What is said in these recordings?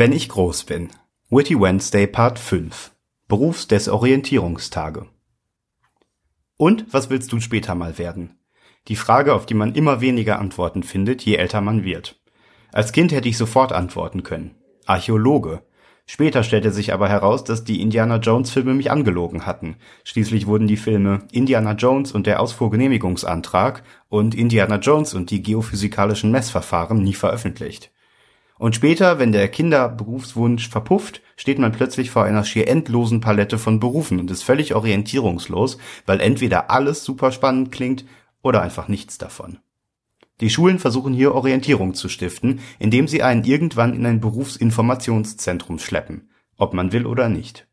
Wenn ich groß bin. Witty Wednesday Part 5. Berufsdesorientierungstage. Und was willst du später mal werden? Die Frage, auf die man immer weniger Antworten findet, je älter man wird. Als Kind hätte ich sofort antworten können. Archäologe. Später stellte sich aber heraus, dass die Indiana Jones Filme mich angelogen hatten. Schließlich wurden die Filme Indiana Jones und der Ausfuhrgenehmigungsantrag und Indiana Jones und die geophysikalischen Messverfahren nie veröffentlicht. Und später, wenn der Kinderberufswunsch verpufft, steht man plötzlich vor einer schier endlosen Palette von Berufen und ist völlig orientierungslos, weil entweder alles super spannend klingt oder einfach nichts davon. Die Schulen versuchen hier Orientierung zu stiften, indem sie einen irgendwann in ein Berufsinformationszentrum schleppen, ob man will oder nicht.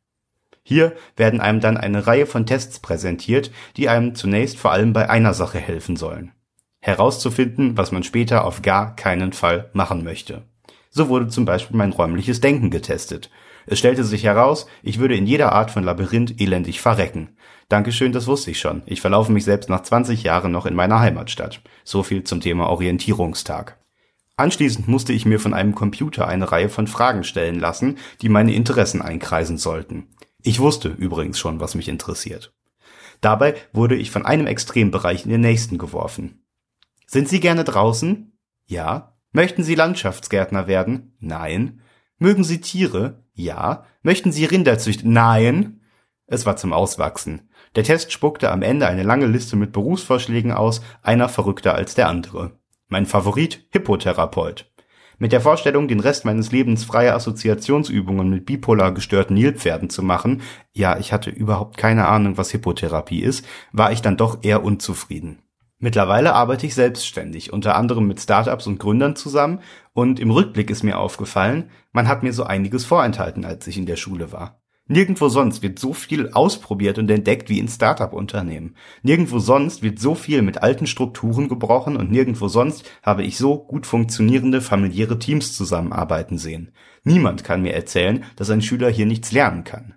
Hier werden einem dann eine Reihe von Tests präsentiert, die einem zunächst vor allem bei einer Sache helfen sollen. Herauszufinden, was man später auf gar keinen Fall machen möchte. So wurde zum Beispiel mein räumliches Denken getestet. Es stellte sich heraus, ich würde in jeder Art von Labyrinth elendig verrecken. Dankeschön, das wusste ich schon. Ich verlaufe mich selbst nach 20 Jahren noch in meiner Heimatstadt. So viel zum Thema Orientierungstag. Anschließend musste ich mir von einem Computer eine Reihe von Fragen stellen lassen, die meine Interessen einkreisen sollten. Ich wusste übrigens schon, was mich interessiert. Dabei wurde ich von einem Extrembereich in den nächsten geworfen. Sind Sie gerne draußen? Ja. Möchten Sie Landschaftsgärtner werden? Nein. Mögen Sie Tiere? Ja. Möchten Sie Rinder züchten? Nein. Es war zum Auswachsen. Der Test spuckte am Ende eine lange Liste mit Berufsvorschlägen aus, einer verrückter als der andere. Mein Favorit Hippotherapeut. Mit der Vorstellung, den Rest meines Lebens freie Assoziationsübungen mit bipolar gestörten Nilpferden zu machen, ja, ich hatte überhaupt keine Ahnung, was Hippotherapie ist, war ich dann doch eher unzufrieden. Mittlerweile arbeite ich selbstständig, unter anderem mit Startups und Gründern zusammen und im Rückblick ist mir aufgefallen, man hat mir so einiges vorenthalten, als ich in der Schule war. Nirgendwo sonst wird so viel ausprobiert und entdeckt wie in Startup-Unternehmen. Nirgendwo sonst wird so viel mit alten Strukturen gebrochen und nirgendwo sonst habe ich so gut funktionierende familiäre Teams zusammenarbeiten sehen. Niemand kann mir erzählen, dass ein Schüler hier nichts lernen kann.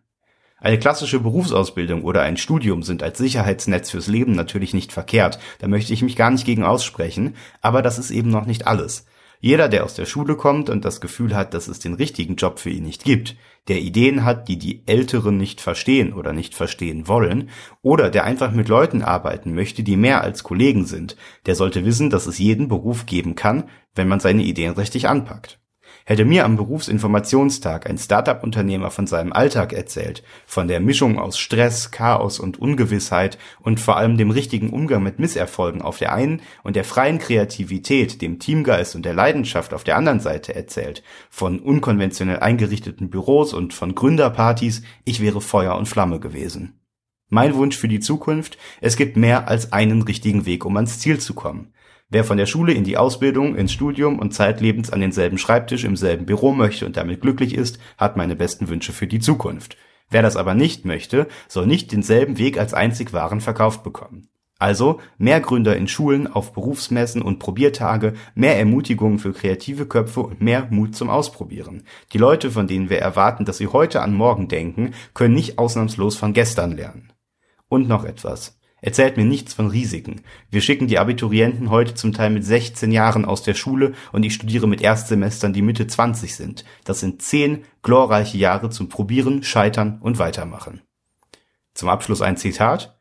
Eine klassische Berufsausbildung oder ein Studium sind als Sicherheitsnetz fürs Leben natürlich nicht verkehrt, da möchte ich mich gar nicht gegen aussprechen, aber das ist eben noch nicht alles. Jeder, der aus der Schule kommt und das Gefühl hat, dass es den richtigen Job für ihn nicht gibt, der Ideen hat, die die Älteren nicht verstehen oder nicht verstehen wollen, oder der einfach mit Leuten arbeiten möchte, die mehr als Kollegen sind, der sollte wissen, dass es jeden Beruf geben kann, wenn man seine Ideen richtig anpackt. Hätte mir am Berufsinformationstag ein Startup-Unternehmer von seinem Alltag erzählt, von der Mischung aus Stress, Chaos und Ungewissheit und vor allem dem richtigen Umgang mit Misserfolgen auf der einen und der freien Kreativität, dem Teamgeist und der Leidenschaft auf der anderen Seite erzählt, von unkonventionell eingerichteten Büros und von Gründerpartys, ich wäre Feuer und Flamme gewesen. Mein Wunsch für die Zukunft, es gibt mehr als einen richtigen Weg, um ans Ziel zu kommen. Wer von der Schule in die Ausbildung, ins Studium und zeitlebens an denselben Schreibtisch im selben Büro möchte und damit glücklich ist, hat meine besten Wünsche für die Zukunft. Wer das aber nicht möchte, soll nicht denselben Weg als einzig wahren verkauft bekommen. Also mehr Gründer in Schulen, auf Berufsmessen und Probiertage, mehr Ermutigung für kreative Köpfe und mehr Mut zum Ausprobieren. Die Leute, von denen wir erwarten, dass sie heute an morgen denken, können nicht ausnahmslos von gestern lernen. Und noch etwas. Erzählt mir nichts von Risiken. Wir schicken die Abiturienten heute zum Teil mit 16 Jahren aus der Schule und ich studiere mit Erstsemestern, die Mitte 20 sind. Das sind zehn glorreiche Jahre zum Probieren, Scheitern und Weitermachen. Zum Abschluss ein Zitat.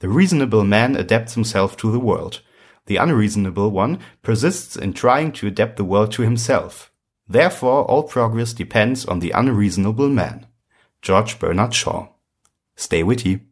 The reasonable man adapts himself to the world. The unreasonable one persists in trying to adapt the world to himself. Therefore all progress depends on the unreasonable man. George Bernard Shaw. Stay witty.